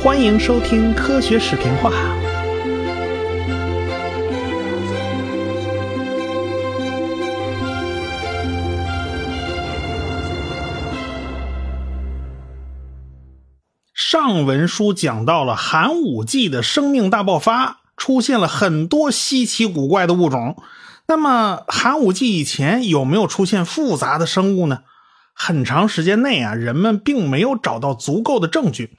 欢迎收听科学视频化。上文书讲到了寒武纪的生命大爆发，出现了很多稀奇古怪的物种。那么寒武纪以前有没有出现复杂的生物呢？很长时间内啊，人们并没有找到足够的证据。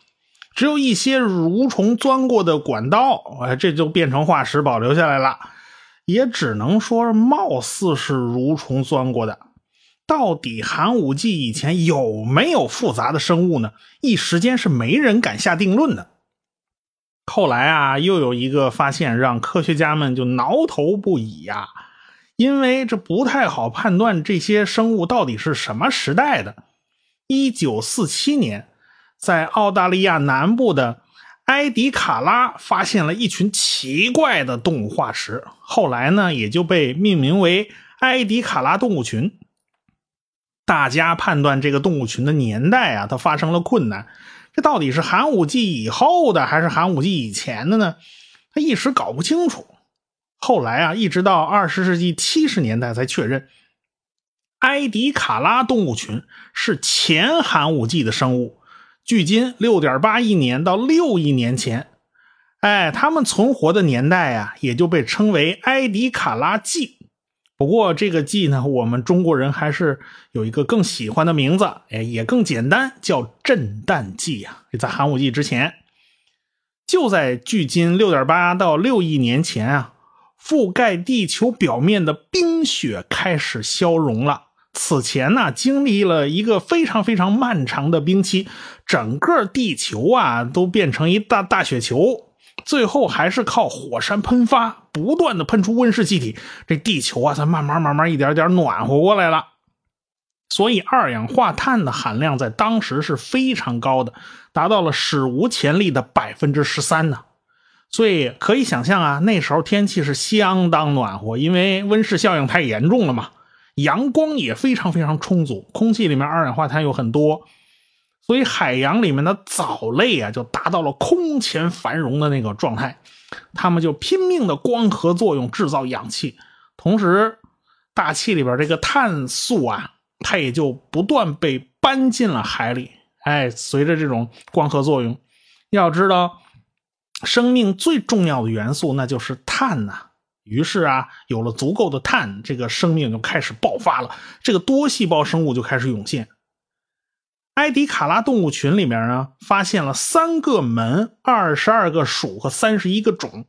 只有一些蠕虫钻过的管道，哎，这就变成化石保留下来了，也只能说貌似是蠕虫钻过的。到底寒武纪以前有没有复杂的生物呢？一时间是没人敢下定论的。后来啊，又有一个发现让科学家们就挠头不已呀，因为这不太好判断这些生物到底是什么时代的。一九四七年。在澳大利亚南部的埃迪卡拉发现了一群奇怪的动物化石，后来呢也就被命名为埃迪卡拉动物群。大家判断这个动物群的年代啊，它发生了困难，这到底是寒武纪以后的还是寒武纪以前的呢？他一时搞不清楚。后来啊，一直到二十世纪七十年代才确认，埃迪卡拉动物群是前寒武纪的生物。距今六点八亿年到六亿年前，哎，他们存活的年代啊，也就被称为埃迪卡拉纪。不过这个纪呢，我们中国人还是有一个更喜欢的名字，哎，也更简单，叫震旦纪啊。在寒武纪之前，就在距今六点八到六亿年前啊，覆盖地球表面的冰雪开始消融了。此前呢，经历了一个非常非常漫长的冰期，整个地球啊都变成一大大雪球，最后还是靠火山喷发，不断的喷出温室气体，这地球啊才慢慢慢慢一点点暖和过来了。所以二氧化碳的含量在当时是非常高的，达到了史无前例的百分之十三呢。所以可以想象啊，那时候天气是相当暖和，因为温室效应太严重了嘛。阳光也非常非常充足，空气里面二氧化碳有很多，所以海洋里面的藻类啊就达到了空前繁荣的那个状态，它们就拼命的光合作用制造氧气，同时大气里边这个碳素啊，它也就不断被搬进了海里。哎，随着这种光合作用，要知道生命最重要的元素那就是碳呐。于是啊，有了足够的碳，这个生命就开始爆发了，这个多细胞生物就开始涌现。埃迪卡拉动物群里面呢，发现了三个门、二十二个属和三十一个种。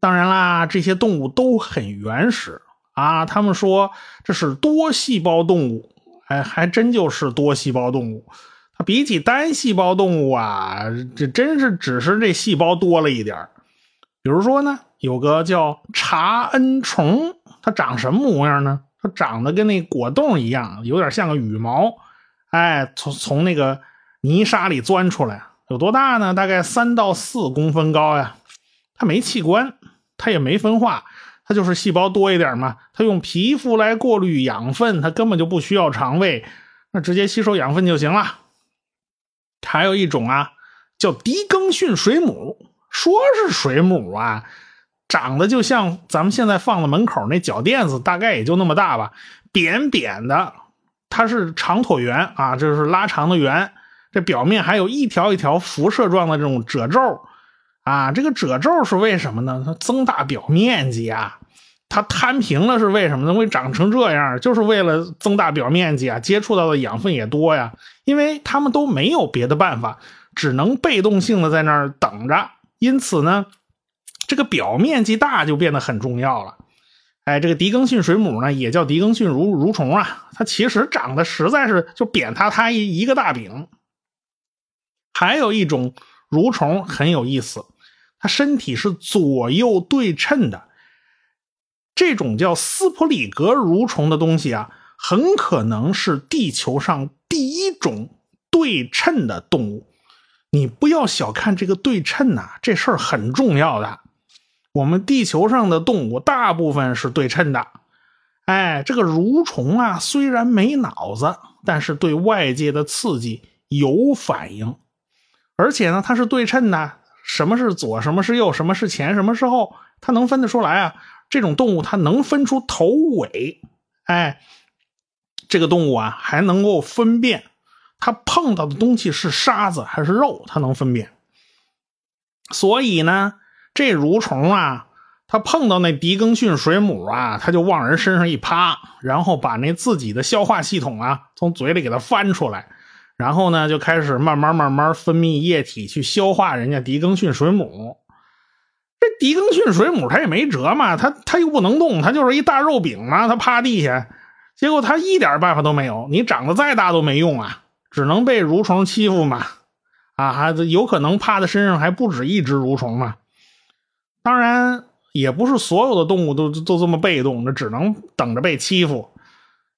当然啦，这些动物都很原始啊。他们说这是多细胞动物，哎，还真就是多细胞动物。它比起单细胞动物啊，这真是只是这细胞多了一点比如说呢。有个叫查恩虫，它长什么模样呢？它长得跟那果冻一样，有点像个羽毛。哎，从从那个泥沙里钻出来，有多大呢？大概三到四公分高呀。它没器官，它也没分化，它就是细胞多一点嘛。它用皮肤来过滤养分，它根本就不需要肠胃，那直接吸收养分就行了。还有一种啊，叫狄更逊水母，说是水母啊。长得就像咱们现在放在门口那脚垫子，大概也就那么大吧，扁扁的，它是长椭圆啊，就是拉长的圆，这表面还有一条一条辐射状的这种褶皱啊，这个褶皱是为什么呢？它增大表面积啊，它摊平了是为什么呢？会长成这样，就是为了增大表面积啊，接触到的养分也多呀，因为它们都没有别的办法，只能被动性的在那儿等着，因此呢。这个表面积大就变得很重要了，哎，这个狄更逊水母呢，也叫狄更逊蠕蠕虫啊，它其实长得实在是就扁塌塌一一个大饼。还有一种蠕虫很有意思，它身体是左右对称的，这种叫斯普里格蠕虫的东西啊，很可能是地球上第一种对称的动物。你不要小看这个对称呐，这事儿很重要的。我们地球上的动物大部分是对称的，哎，这个蠕虫啊，虽然没脑子，但是对外界的刺激有反应。而且呢，它是对称的，什么是左，什么是右，什么是前，什么是后，它能分得出来啊。这种动物它能分出头尾，哎，这个动物啊还能够分辨它碰到的东西是沙子还是肉，它能分辨。所以呢，这蠕虫啊，它碰到那狄更逊水母啊，它就往人身上一趴，然后把那自己的消化系统啊从嘴里给它翻出来，然后呢就开始慢慢慢慢分泌液体去消化人家狄更逊水母。这狄更逊水母它也没辙嘛，它它又不能动，它就是一大肉饼嘛，它趴地下，结果它一点办法都没有。你长得再大都没用啊，只能被蠕虫欺负嘛。啊，还有可能趴在身上还不止一只蠕虫嘛。当然，也不是所有的动物都都这么被动，那只能等着被欺负。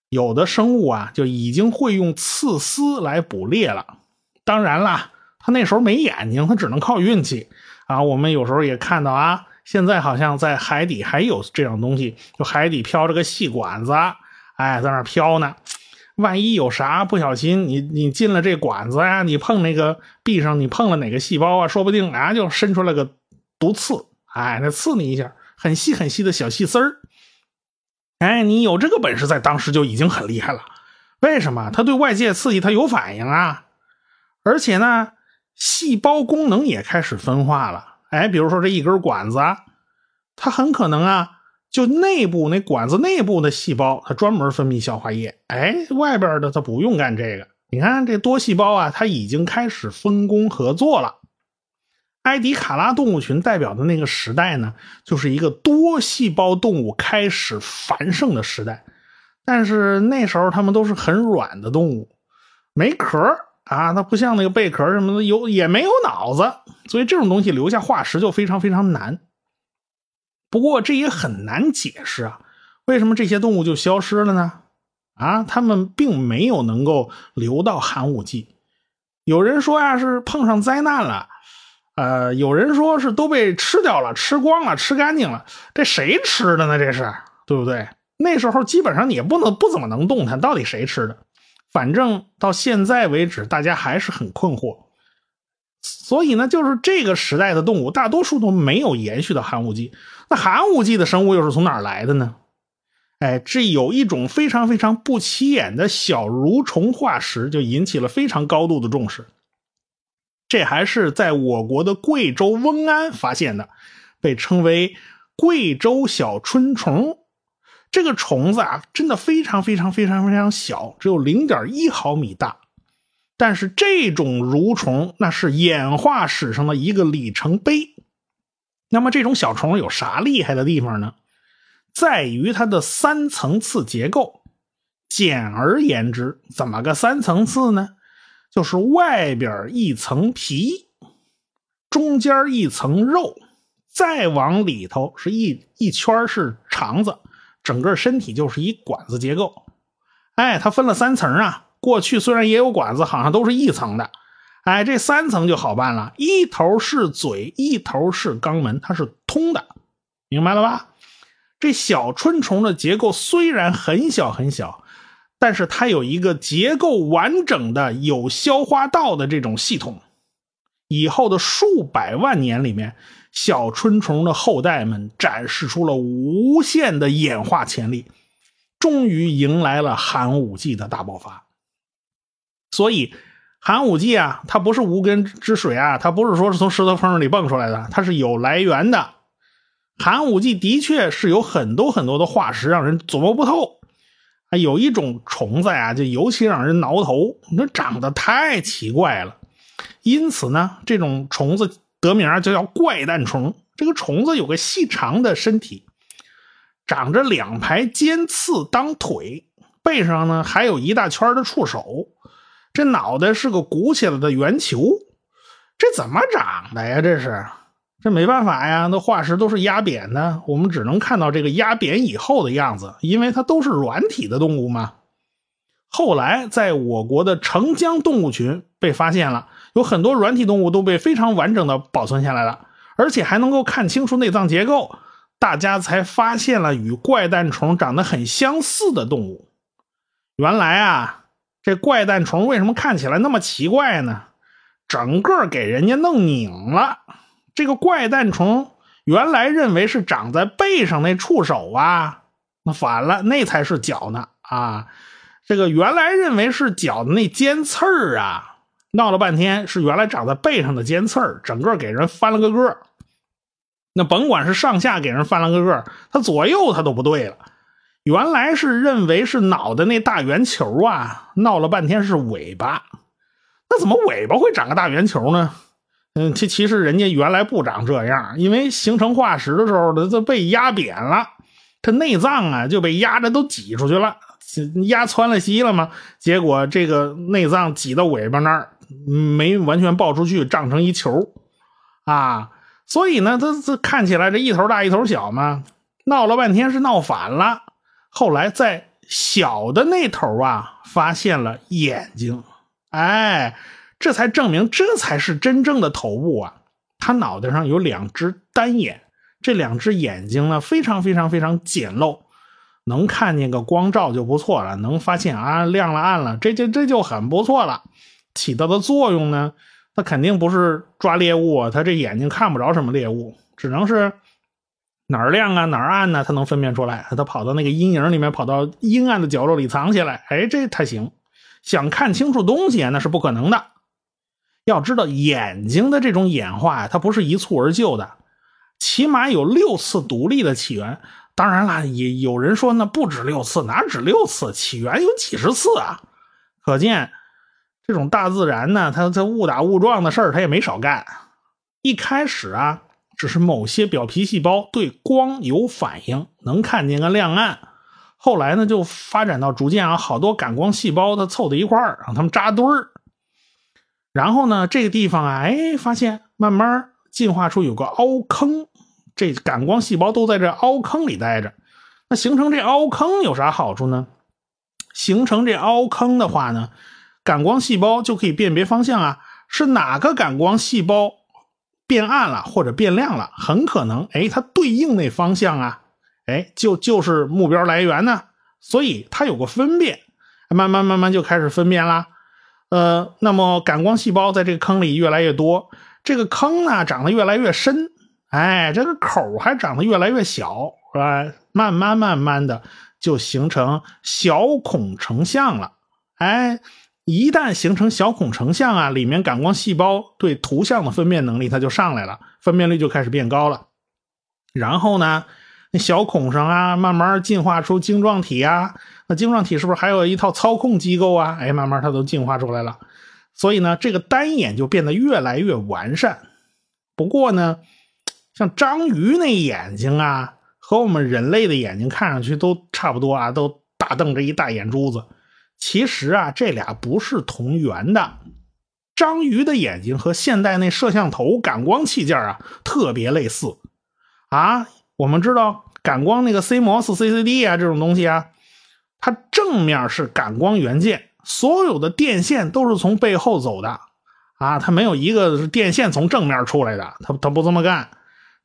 有的生物啊，就已经会用刺丝来捕猎了。当然啦，它那时候没眼睛，它只能靠运气。啊，我们有时候也看到啊，现在好像在海底还有这样东西，就海底飘着个细管子，哎，在那飘呢。万一有啥不小心，你你进了这管子呀，你碰那个壁上，你碰了哪个细胞啊，说不定啊就伸出来个毒刺，哎，那刺你一下，很细很细的小细丝儿。哎，你有这个本事，在当时就已经很厉害了。为什么？它对外界刺激它有反应啊，而且呢。细胞功能也开始分化了，哎，比如说这一根管子，它很可能啊，就内部那管子内部的细胞，它专门分泌消化液，哎，外边的它不用干这个。你看这多细胞啊，它已经开始分工合作了。埃迪卡拉动物群代表的那个时代呢，就是一个多细胞动物开始繁盛的时代，但是那时候它们都是很软的动物，没壳。啊，它不像那个贝壳什么的，有也没有脑子，所以这种东西留下化石就非常非常难。不过这也很难解释啊，为什么这些动物就消失了呢？啊，它们并没有能够留到寒武纪。有人说呀，是碰上灾难了，呃，有人说是都被吃掉了，吃光了，吃干净了。这谁吃的呢？这是对不对？那时候基本上你也不能不怎么能动弹，到底谁吃的？反正到现在为止，大家还是很困惑。所以呢，就是这个时代的动物大多数都没有延续到寒武纪。那寒武纪的生物又是从哪儿来的呢？哎，这有一种非常非常不起眼的小蠕虫化石，就引起了非常高度的重视。这还是在我国的贵州瓮安发现的，被称为贵州小春虫。这个虫子啊，真的非常非常非常非常小，只有零点一毫米大。但是这种蠕虫那是演化史上的一个里程碑。那么这种小虫有啥厉害的地方呢？在于它的三层次结构。简而言之，怎么个三层次呢？就是外边一层皮，中间一层肉，再往里头是一一圈是肠子。整个身体就是一管子结构，哎，它分了三层啊。过去虽然也有管子，好像都是一层的，哎，这三层就好办了，一头是嘴，一头是肛门，它是通的，明白了吧？这小春虫的结构虽然很小很小，但是它有一个结构完整的、有消化道的这种系统。以后的数百万年里面。小春虫的后代们展示出了无限的演化潜力，终于迎来了寒武纪的大爆发。所以，寒武纪啊，它不是无根之水啊，它不是说是从石头缝里蹦出来的，它是有来源的。寒武纪的确是有很多很多的化石让人琢磨不透啊。有一种虫子呀，就尤其让人挠头，那长得太奇怪了。因此呢，这种虫子。得名就叫怪诞虫。这个虫子有个细长的身体，长着两排尖刺当腿，背上呢还有一大圈的触手。这脑袋是个鼓起来的圆球，这怎么长的呀？这是，这没办法呀。那化石都是压扁的，我们只能看到这个压扁以后的样子，因为它都是软体的动物嘛。后来在我国的澄江动物群被发现了。有很多软体动物都被非常完整的保存下来了，而且还能够看清楚内脏结构，大家才发现了与怪诞虫长得很相似的动物。原来啊，这怪诞虫为什么看起来那么奇怪呢？整个给人家弄拧了。这个怪诞虫原来认为是长在背上那触手啊，那反了，那才是脚呢啊！这个原来认为是脚的那尖刺儿啊，闹了半天是原来长在背上的尖刺儿，整个给人翻了个个。那甭管是上下给人翻了个个，他左右他都不对了。原来是认为是脑袋那大圆球啊，闹了半天是尾巴。那怎么尾巴会长个大圆球呢？嗯，其其实人家原来不长这样，因为形成化石的时候，它它被压扁了，它内脏啊就被压着都挤出去了，压穿了稀了嘛。结果这个内脏挤到尾巴那儿，没完全爆出去，胀成一球啊。所以呢，它这看起来这一头大一头小嘛，闹了半天是闹反了。后来在小的那头啊，发现了眼睛，哎。这才证明，这才是真正的头部啊！他脑袋上有两只单眼，这两只眼睛呢，非常非常非常简陋，能看见个光照就不错了，能发现啊亮了暗了，这就这就很不错了。起到的作用呢，它肯定不是抓猎物，它这眼睛看不着什么猎物，只能是哪儿亮啊哪儿暗呢，它能分辨出来。它跑到那个阴影里面，跑到阴暗的角落里藏起来，哎，这它行。想看清楚东西，那是不可能的。要知道眼睛的这种演化呀，它不是一蹴而就的，起码有六次独立的起源。当然了，也有人说那不止六次，哪止六次？起源有几十次啊！可见这种大自然呢，它它误打误撞的事儿，它也没少干。一开始啊，只是某些表皮细胞对光有反应，能看见个亮暗。后来呢，就发展到逐渐啊，好多感光细胞它凑在一块儿，让它们扎堆儿。然后呢，这个地方啊，哎，发现慢慢进化出有个凹坑，这感光细胞都在这凹坑里待着。那形成这凹坑有啥好处呢？形成这凹坑的话呢，感光细胞就可以辨别方向啊，是哪个感光细胞变暗了或者变亮了，很可能，哎，它对应那方向啊，哎，就就是目标来源呢。所以它有个分辨，慢慢慢慢就开始分辨啦。呃，那么感光细胞在这个坑里越来越多，这个坑呢长得越来越深，哎，这个口还长得越来越小，是吧？慢慢慢慢的就形成小孔成像了，哎，一旦形成小孔成像啊，里面感光细胞对图像的分辨能力它就上来了，分辨率就开始变高了，然后呢？那小孔上啊，慢慢进化出晶状体啊。那晶状体是不是还有一套操控机构啊？哎，慢慢它都进化出来了。所以呢，这个单眼就变得越来越完善。不过呢，像章鱼那眼睛啊，和我们人类的眼睛看上去都差不多啊，都大瞪着一大眼珠子。其实啊，这俩不是同源的。章鱼的眼睛和现代那摄像头感光器件啊，特别类似啊。我们知道感光那个 CMOS、CCD 啊这种东西啊，它正面是感光元件，所有的电线都是从背后走的啊，它没有一个是电线从正面出来的，它它不这么干。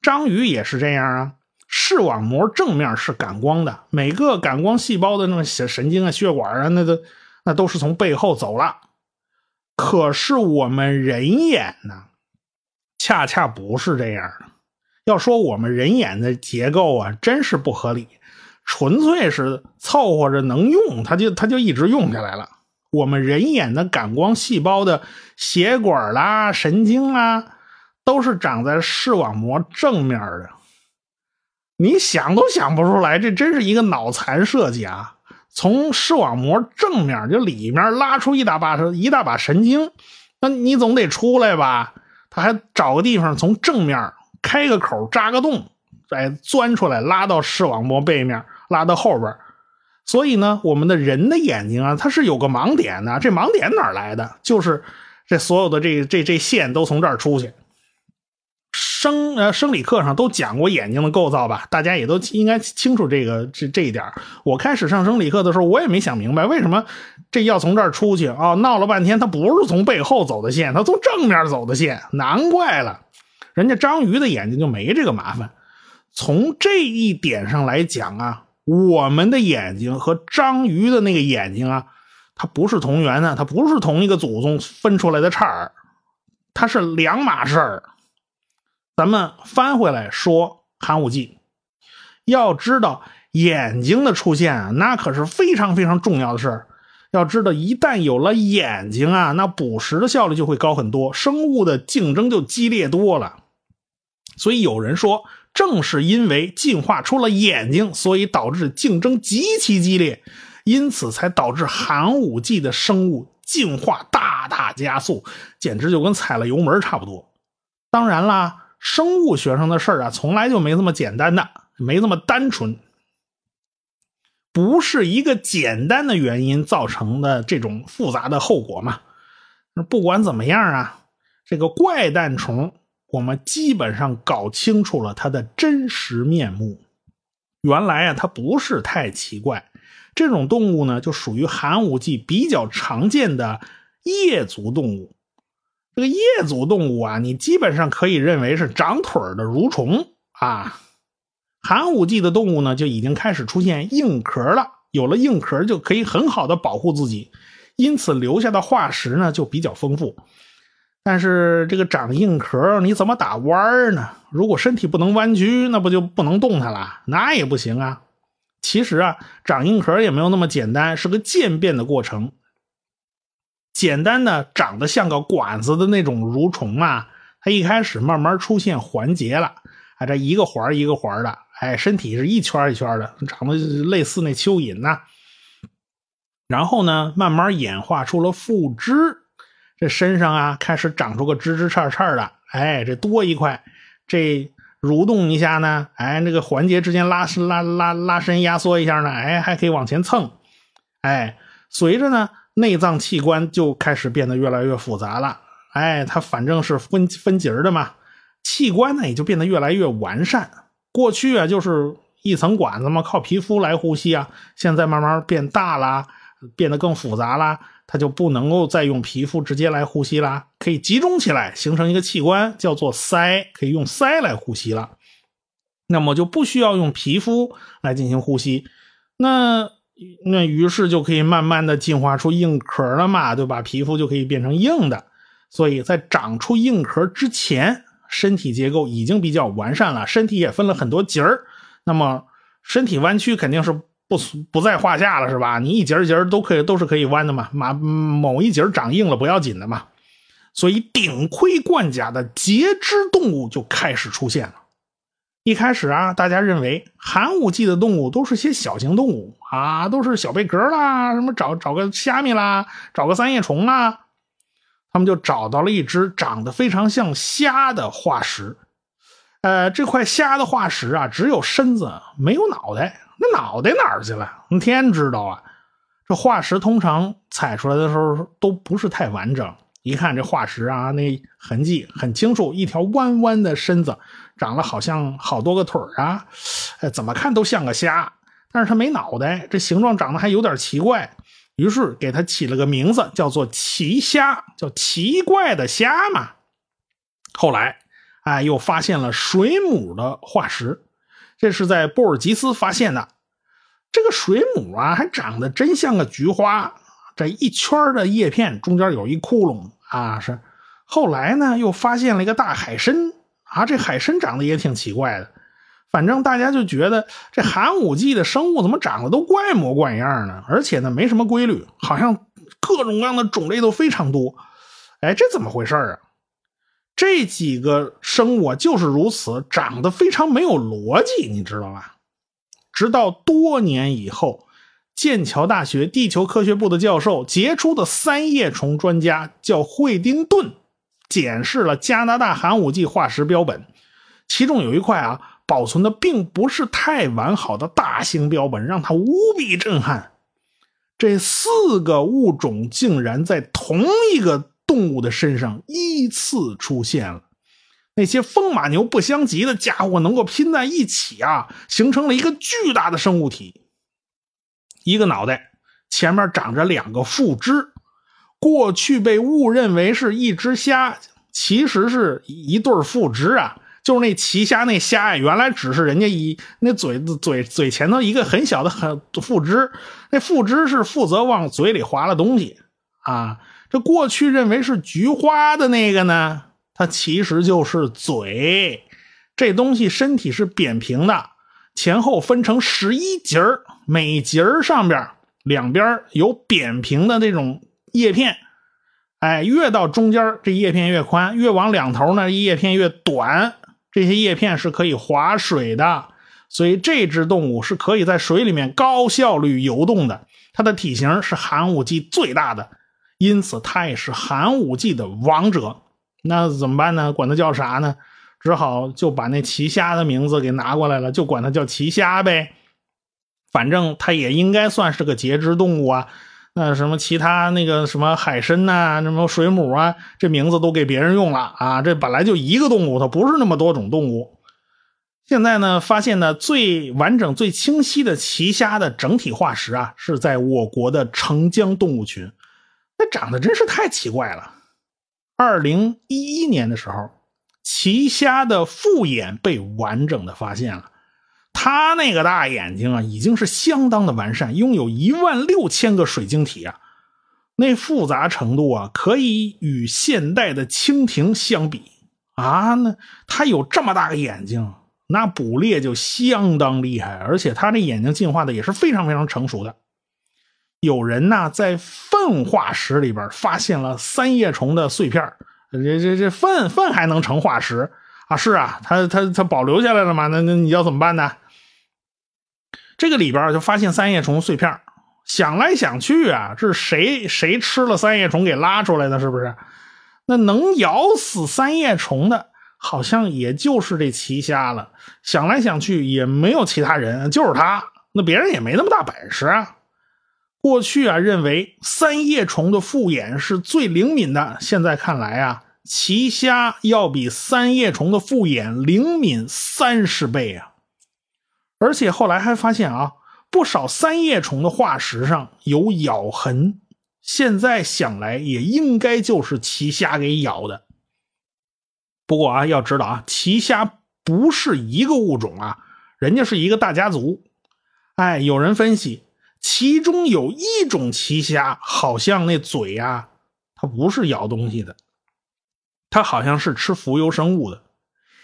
章鱼也是这样啊，视网膜正面是感光的，每个感光细胞的那个神经啊、血管啊，那都那都是从背后走了。可是我们人眼呢，恰恰不是这样的。要说我们人眼的结构啊，真是不合理，纯粹是凑合着能用，它就它就一直用下来了。我们人眼的感光细胞的血管啦、神经啊，都是长在视网膜正面的。你想都想不出来，这真是一个脑残设计啊！从视网膜正面就里面拉出一大把一大把神经，那你总得出来吧？他还找个地方从正面。开个口，扎个洞，再钻出来，拉到视网膜背面，拉到后边。所以呢，我们的人的眼睛啊，它是有个盲点的。这盲点哪来的？就是这所有的这这这线都从这儿出去。生呃生理课上都讲过眼睛的构造吧？大家也都应该清楚这个这这一点。我开始上生理课的时候，我也没想明白为什么这要从这儿出去啊？闹了半天，它不是从背后走的线，它从正面走的线，难怪了。人家章鱼的眼睛就没这个麻烦，从这一点上来讲啊，我们的眼睛和章鱼的那个眼睛啊，它不是同源的，它不是同一个祖宗分出来的叉儿，它是两码事儿。咱们翻回来说寒武纪，要知道眼睛的出现啊，那可是非常非常重要的事儿。要知道，一旦有了眼睛啊，那捕食的效率就会高很多，生物的竞争就激烈多了。所以有人说，正是因为进化出了眼睛，所以导致竞争极其激烈，因此才导致寒武纪的生物进化大大加速，简直就跟踩了油门差不多。当然啦，生物学上的事儿啊，从来就没这么简单的，没这么单纯。不是一个简单的原因造成的这种复杂的后果嘛？那不管怎么样啊，这个怪诞虫，我们基本上搞清楚了它的真实面目。原来啊，它不是太奇怪。这种动物呢，就属于寒武纪比较常见的叶足动物。这个叶足动物啊，你基本上可以认为是长腿的蠕虫啊。寒武纪的动物呢，就已经开始出现硬壳了。有了硬壳，就可以很好的保护自己，因此留下的化石呢就比较丰富。但是这个长硬壳，你怎么打弯呢？如果身体不能弯曲，那不就不能动弹了？那也不行啊。其实啊，长硬壳也没有那么简单，是个渐变的过程。简单的长得像个管子的那种蠕虫啊，它一开始慢慢出现环节了，啊，这一个环一个环的。哎，身体是一圈一圈的，长得类似那蚯蚓呐。然后呢，慢慢演化出了附肢，这身上啊开始长出个枝枝杈杈的。哎，这多一块，这蠕动一下呢，哎，那个环节之间拉伸、拉拉拉伸、压缩一下呢，哎，还可以往前蹭。哎，随着呢，内脏器官就开始变得越来越复杂了。哎，它反正是分分节的嘛，器官呢也就变得越来越完善。过去啊，就是一层管子嘛，靠皮肤来呼吸啊。现在慢慢变大了，变得更复杂了，它就不能够再用皮肤直接来呼吸啦，可以集中起来形成一个器官，叫做鳃，可以用鳃来呼吸了。那么就不需要用皮肤来进行呼吸，那那于是就可以慢慢的进化出硬壳了嘛，对吧？皮肤就可以变成硬的。所以在长出硬壳之前。身体结构已经比较完善了，身体也分了很多节儿，那么身体弯曲肯定是不不在话下了，是吧？你一节一节都可以都是可以弯的嘛，马某一节长硬了不要紧的嘛。所以顶盔冠甲的节肢动物就开始出现了。一开始啊，大家认为寒武纪的动物都是些小型动物啊，都是小贝壳啦，什么找找个虾米啦，找个三叶虫啦。他们就找到了一只长得非常像虾的化石，呃，这块虾的化石啊，只有身子没有脑袋，那脑袋哪儿去了？天知道啊！这化石通常采出来的时候都不是太完整，一看这化石啊，那痕迹很清楚，一条弯弯的身子，长了好像好多个腿啊，怎么看都像个虾，但是它没脑袋，这形状长得还有点奇怪。于是给它起了个名字，叫做奇虾，叫奇怪的虾嘛。后来，哎，又发现了水母的化石，这是在布尔吉斯发现的。这个水母啊，还长得真像个菊花，这一圈的叶片中间有一窟窿啊。是后来呢，又发现了一个大海参啊，这海参长得也挺奇怪的。反正大家就觉得这寒武纪的生物怎么长得都怪模怪样呢？而且呢，没什么规律，好像各种各样的种类都非常多。哎，这怎么回事啊？这几个生物啊，就是如此，长得非常没有逻辑，你知道吧？直到多年以后，剑桥大学地球科学部的教授，杰出的三叶虫专家叫惠丁顿，检视了加拿大寒武纪化石标本，其中有一块啊。保存的并不是太完好的大型标本，让他无比震撼。这四个物种竟然在同一个动物的身上依次出现了，那些风马牛不相及的家伙能够拼在一起啊，形成了一个巨大的生物体。一个脑袋前面长着两个附肢，过去被误认为是一只虾，其实是一对附肢啊。就是那奇虾那虾呀，原来只是人家一那嘴嘴嘴前头一个很小的很附肢，那附肢是负责往嘴里划拉东西啊。这过去认为是菊花的那个呢，它其实就是嘴。这东西身体是扁平的，前后分成十一节儿，每节儿上边两边有扁平的那种叶片。哎，越到中间这叶片越宽；越往两头呢，叶片越短。这些叶片是可以划水的，所以这只动物是可以在水里面高效率游动的。它的体型是寒武纪最大的，因此它也是寒武纪的王者。那怎么办呢？管它叫啥呢？只好就把那奇虾的名字给拿过来了，就管它叫奇虾呗。反正它也应该算是个节肢动物啊。那什么其他那个什么海参呐，什么水母啊，这名字都给别人用了啊！这本来就一个动物，它不是那么多种动物。现在呢，发现的最完整、最清晰的奇虾的整体化石啊，是在我国的澄江动物群。那长得真是太奇怪了。二零一一年的时候，奇虾的复眼被完整的发现了。他那个大眼睛啊，已经是相当的完善，拥有一万六千个水晶体啊，那复杂程度啊，可以与现代的蜻蜓相比啊。那他有这么大个眼睛，那捕猎就相当厉害，而且他这眼睛进化的也是非常非常成熟的。有人呢在粪化石里边发现了三叶虫的碎片这这这粪粪还能成化石啊？是啊，他他他保留下来了吗？那那你要怎么办呢？这个里边就发现三叶虫碎片，想来想去啊，是谁谁吃了三叶虫给拉出来的？是不是？那能咬死三叶虫的，好像也就是这奇虾了。想来想去也没有其他人，就是他。那别人也没那么大本事啊。过去啊，认为三叶虫的复眼是最灵敏的，现在看来啊，奇虾要比三叶虫的复眼灵敏三十倍啊。而且后来还发现啊，不少三叶虫的化石上有咬痕，现在想来也应该就是奇虾给咬的。不过啊，要知道啊，奇虾不是一个物种啊，人家是一个大家族。哎，有人分析，其中有一种奇虾，好像那嘴呀，它不是咬东西的，它好像是吃浮游生物的。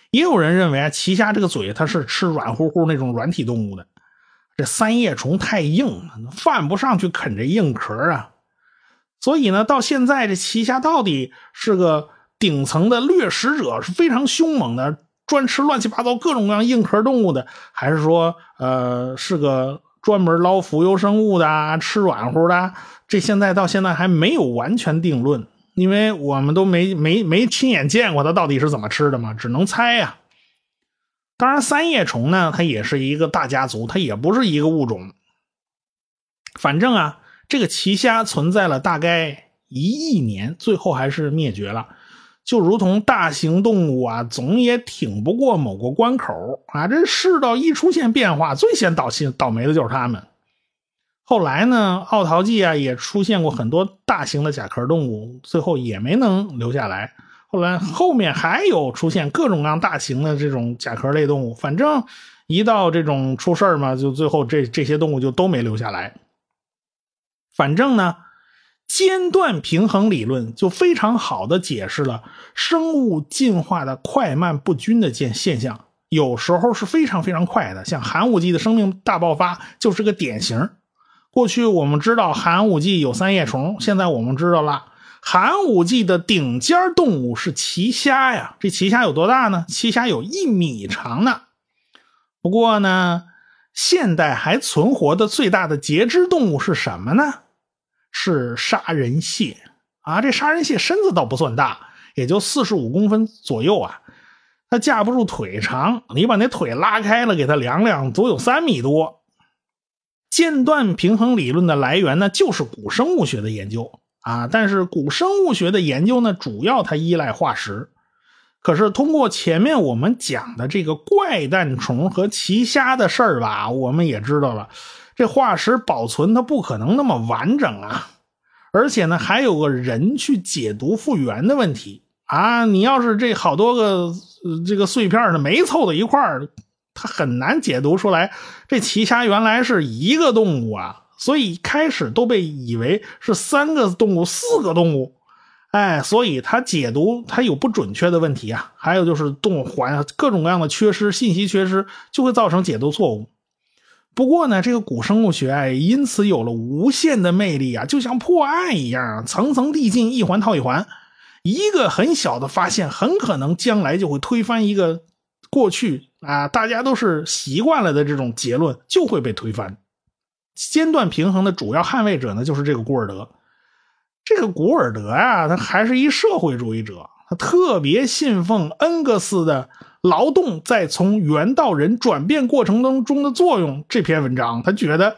也有人认为啊，奇虾这个嘴它是吃软乎乎那种软体动物的，这三叶虫太硬，犯不上去啃这硬壳啊。所以呢，到现在这奇虾到底是个顶层的掠食者，是非常凶猛的，专吃乱七八糟各种各样硬壳动物的，还是说呃是个专门捞浮游生物的，吃软乎的？这现在到现在还没有完全定论。因为我们都没没没亲眼见过它到底是怎么吃的嘛，只能猜呀。当然，三叶虫呢，它也是一个大家族，它也不是一个物种。反正啊，这个奇虾存在了大概一亿年，最后还是灭绝了。就如同大型动物啊，总也挺不过某个关口啊。这世道一出现变化，最先倒心倒霉的就是他们。后来呢，奥陶纪啊也出现过很多大型的甲壳动物，最后也没能留下来。后来后面还有出现各种各样大型的这种甲壳类动物，反正一到这种出事嘛，就最后这这些动物就都没留下来。反正呢，间断平衡理论就非常好的解释了生物进化的快慢不均的现现象，有时候是非常非常快的，像寒武纪的生命大爆发就是个典型。过去我们知道寒武纪有三叶虫，现在我们知道了寒武纪的顶尖动物是奇虾呀。这奇虾有多大呢？奇虾有一米长呢。不过呢，现代还存活的最大的节肢动物是什么呢？是杀人蟹啊。这杀人蟹身子倒不算大，也就四十五公分左右啊。它架不住腿长，你把那腿拉开了，给它量量，足有三米多。间断平衡理论的来源呢，就是古生物学的研究啊。但是古生物学的研究呢，主要它依赖化石。可是通过前面我们讲的这个怪诞虫和奇虾的事儿吧，我们也知道了，这化石保存它不可能那么完整啊。而且呢，还有个人去解读复原的问题啊。你要是这好多个这个碎片呢，没凑到一块儿。它很难解读出来，这奇虾原来是一个动物啊，所以开始都被以为是三个动物、四个动物。哎，所以他解读他有不准确的问题啊，还有就是动物环各种各样的缺失，信息缺失就会造成解读错误。不过呢，这个古生物学啊，因此有了无限的魅力啊，就像破案一样，层层递进，一环套一环。一个很小的发现，很可能将来就会推翻一个过去啊，大家都是习惯了的这种结论就会被推翻。间断平衡的主要捍卫者呢，就是这个古尔德。这个古尔德呀，他还是一社会主义者，特别信奉恩格斯的劳动在从猿到人转变过程当中的作用这篇文章。他觉得，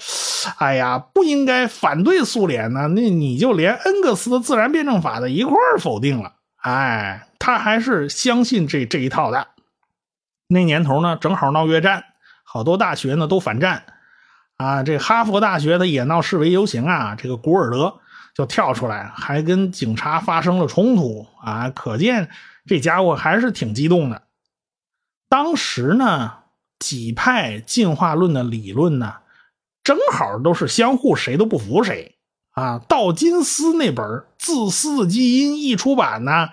哎呀，不应该反对苏联呢，那你就连恩格斯的自然辩证法的一块否定了。哎，他还是相信这这一套的。那年头呢，正好闹越战，好多大学呢都反战啊。这哈佛大学的也闹示威游行啊，这个古尔德。就跳出来，还跟警察发生了冲突啊！可见这家伙还是挺激动的。当时呢，几派进化论的理论呢，正好都是相互谁都不服谁啊。道金斯那本《自私的基因》一出版呢，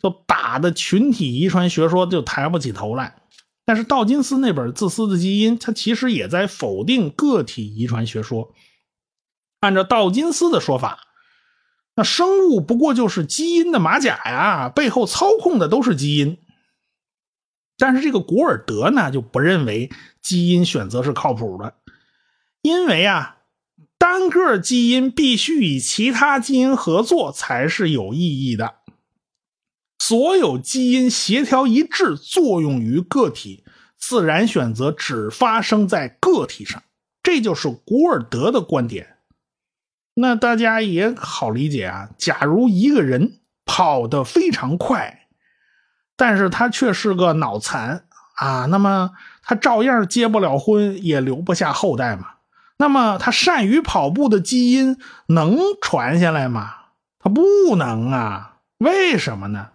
就打的群体遗传学说就抬不起头来。但是道金斯那本《自私的基因》，他其实也在否定个体遗传学说。按照道金斯的说法。那生物不过就是基因的马甲呀，背后操控的都是基因。但是这个古尔德呢，就不认为基因选择是靠谱的，因为啊，单个基因必须与其他基因合作才是有意义的。所有基因协调一致，作用于个体，自然选择只发生在个体上，这就是古尔德的观点。那大家也好理解啊。假如一个人跑得非常快，但是他却是个脑残啊，那么他照样结不了婚，也留不下后代嘛。那么他善于跑步的基因能传下来吗？他不能啊。为什么呢？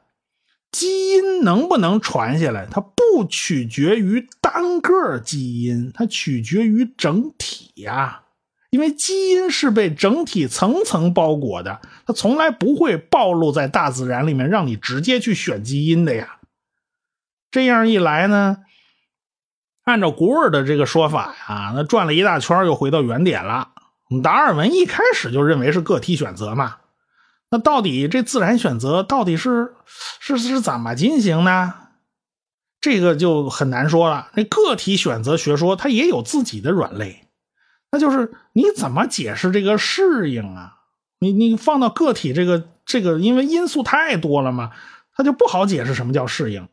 基因能不能传下来，它不取决于单个基因，它取决于整体呀。因为基因是被整体层层包裹的，它从来不会暴露在大自然里面，让你直接去选基因的呀。这样一来呢，按照古尔的这个说法呀，那转了一大圈又回到原点了。达尔文一开始就认为是个体选择嘛，那到底这自然选择到底是是是怎么进行呢？这个就很难说了。那个体选择学说它也有自己的软肋。那就是你怎么解释这个适应啊？你你放到个体这个这个，因为因素太多了嘛，它就不好解释什么叫适应。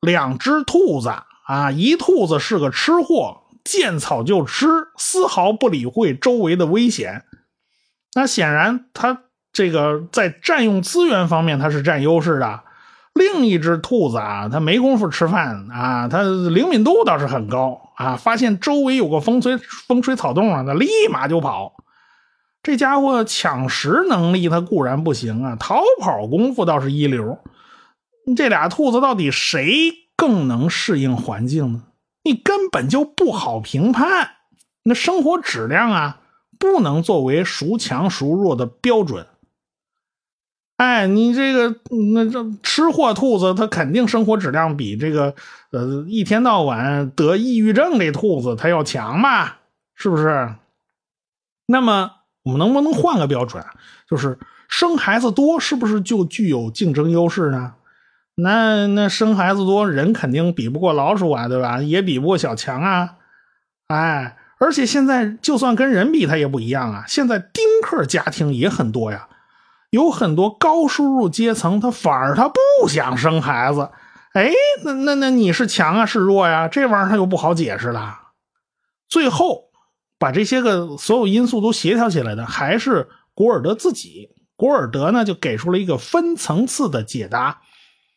两只兔子啊，一兔子是个吃货，见草就吃，丝毫不理会周围的危险。那显然，它这个在占用资源方面它是占优势的。另一只兔子啊，它没工夫吃饭啊，它灵敏度倒是很高啊，发现周围有个风吹风吹草动啊，它立马就跑。这家伙抢食能力它固然不行啊，逃跑功夫倒是一流。这俩兔子到底谁更能适应环境呢？你根本就不好评判。那生活质量啊，不能作为孰强孰弱的标准。哎，你这个那这吃货兔子，它肯定生活质量比这个呃一天到晚得抑郁症这兔子它要强嘛，是不是？那么我们能不能换个标准，就是生孩子多是不是就具有竞争优势呢？那那生孩子多人肯定比不过老鼠啊，对吧？也比不过小强啊。哎，而且现在就算跟人比，它也不一样啊。现在丁克家庭也很多呀。有很多高收入阶层，他反而他不想生孩子，哎，那那那你是强啊是弱呀？这玩意儿他又不好解释了。最后把这些个所有因素都协调起来的，还是古尔德自己。古尔德呢就给出了一个分层次的解答。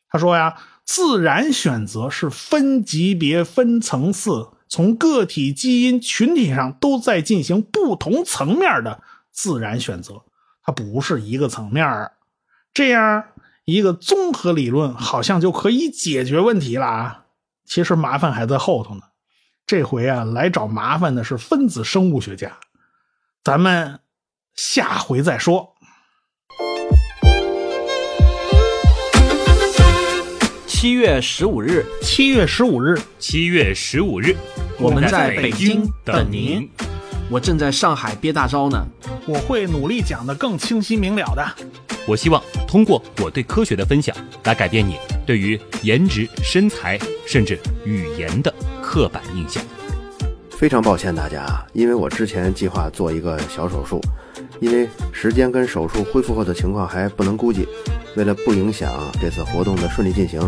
他说呀，自然选择是分级别、分层次，从个体、基因、群体上都在进行不同层面的自然选择。它不是一个层面儿这样一个综合理论好像就可以解决问题了啊！其实麻烦还在后头呢。这回啊，来找麻烦的是分子生物学家。咱们下回再说。七月十五日，七月十五日，七月十五日，我们在北京京等您。我正在上海憋大招呢。我会努力讲得更清晰明了的。我希望通过我对科学的分享，来改变你对于颜值、身材甚至语言的刻板印象。非常抱歉大家啊，因为我之前计划做一个小手术，因为时间跟手术恢复后的情况还不能估计，为了不影响这次活动的顺利进行，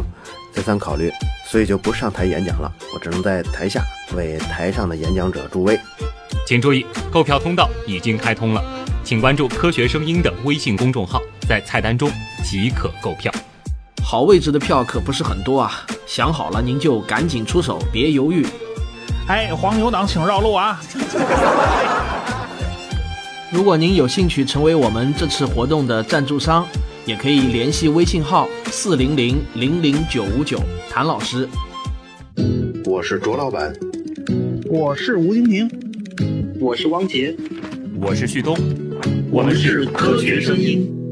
再三考虑，所以就不上台演讲了，我只能在台下为台上的演讲者助威。请注意，购票通道已经开通了，请关注“科学声音”的微信公众号，在菜单中即可购票。好位置的票可不是很多啊，想好了您就赶紧出手，别犹豫。哎，黄牛党请绕路啊！如果您有兴趣成为我们这次活动的赞助商，也可以联系微信号四零零零零九五九谭老师。我是卓老板，我是吴京平，我是汪杰，我是旭东，我们是科学声音。